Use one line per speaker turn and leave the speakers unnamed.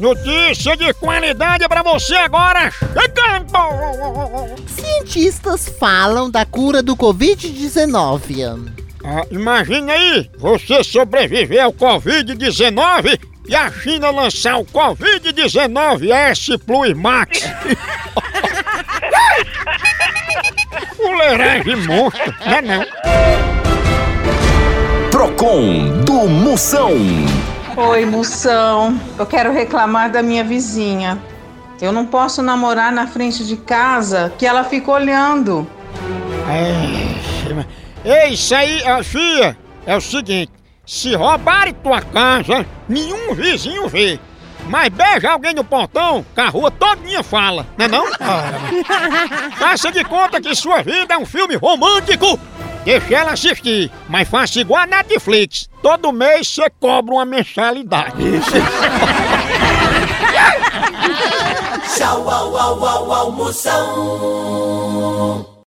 Notícia de qualidade pra você agora!
Cientistas falam da cura do Covid-19.
Ah, imagine aí, você sobreviver ao Covid-19 e a China lançar o Covid-19 S Plus Max. Fuleiragem monstro, não é não?
Procon do Moção.
Oi, moção. Eu quero reclamar da minha vizinha. Eu não posso namorar na frente de casa que ela fica olhando.
É, Ei, isso aí, a filha, é o seguinte, se roubarem tua casa, nenhum vizinho vê. Mas beija alguém no portão, que a rua todinha fala, não é não? Faça de conta que sua vida é um filme romântico. Deixa ela assistir, mas faça igual a Netflix. Todo mês você cobra uma mensalidade.
Tchau, au, au, au, au, Moção.